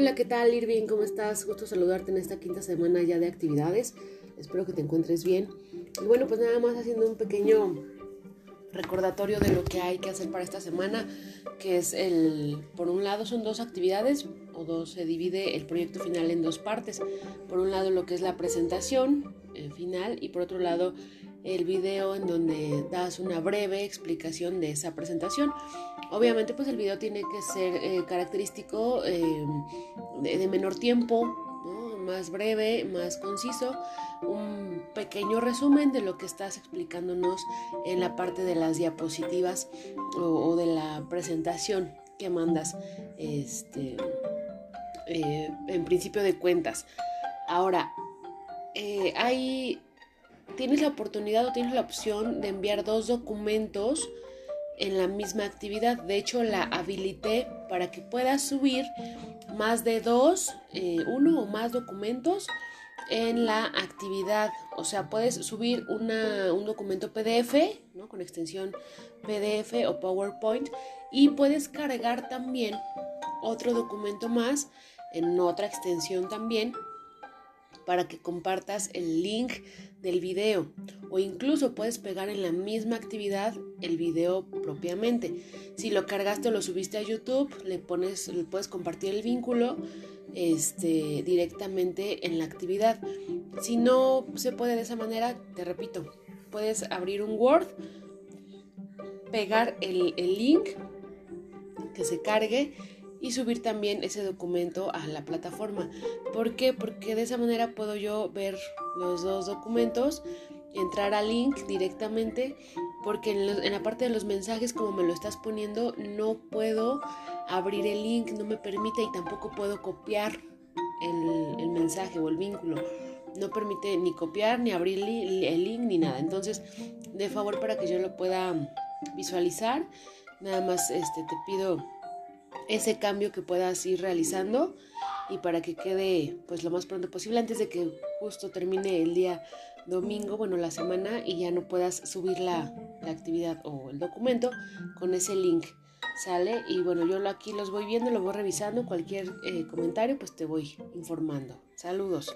Hola, ¿qué tal Irving? ¿Cómo estás? Gusto saludarte en esta quinta semana ya de actividades. Espero que te encuentres bien. Y bueno, pues nada más haciendo un pequeño recordatorio de lo que hay que hacer para esta semana, que es el, por un lado son dos actividades o dos, se divide el proyecto final en dos partes. Por un lado lo que es la presentación eh, final y por otro lado el video en donde das una breve explicación de esa presentación. Obviamente pues el video tiene que ser eh, característico eh, de, menor tiempo, más breve, más conciso, un pequeño resumen de lo que estás explicándonos en la parte de las diapositivas o, de la presentación que mandas este, eh, en principio de cuentas. Ahora, hay tienes la oportunidad o tienes la opción de enviar dos documentos en la misma actividad. De hecho, la habilité para que puedas subir más de dos, eh, uno o más documentos en la actividad. O sea, puedes subir un documento PDF, ¿no? Con extensión PDF o PowerPoint y puedes cargar también otro documento más en otra extensión también para que compartas el link del video o incluso puedes pegar en la misma actividad el video propiamente. Si lo cargaste o lo subiste a YouTube, le pones, le puedes compartir el vínculo este, directamente en la actividad. Si no se puede de esa manera, te repito, puedes abrir un Word, pegar el, el link que se cargue y subir también ese documento a la plataforma. ¿Por qué? Porque de esa manera puedo yo ver los dos documentos, entrar al link directamente, porque en, la parte de los mensajes, como me lo estás poniendo, no puedo abrir el link, no me permite y tampoco puedo copiar el, mensaje o el vínculo. No permite ni copiar, ni abrir el link, ni nada. Entonces, de favor para que yo lo pueda visualizar, nada más este, te pido ese cambio que puedas ir realizando y para que quede pues lo más pronto posible antes de que justo termine el día domingo, bueno, la semana y ya no puedas subir la, actividad o el documento con ese link. Sale y bueno, yo aquí los voy viendo, lo voy revisando, cualquier eh, comentario pues te voy informando. Saludos.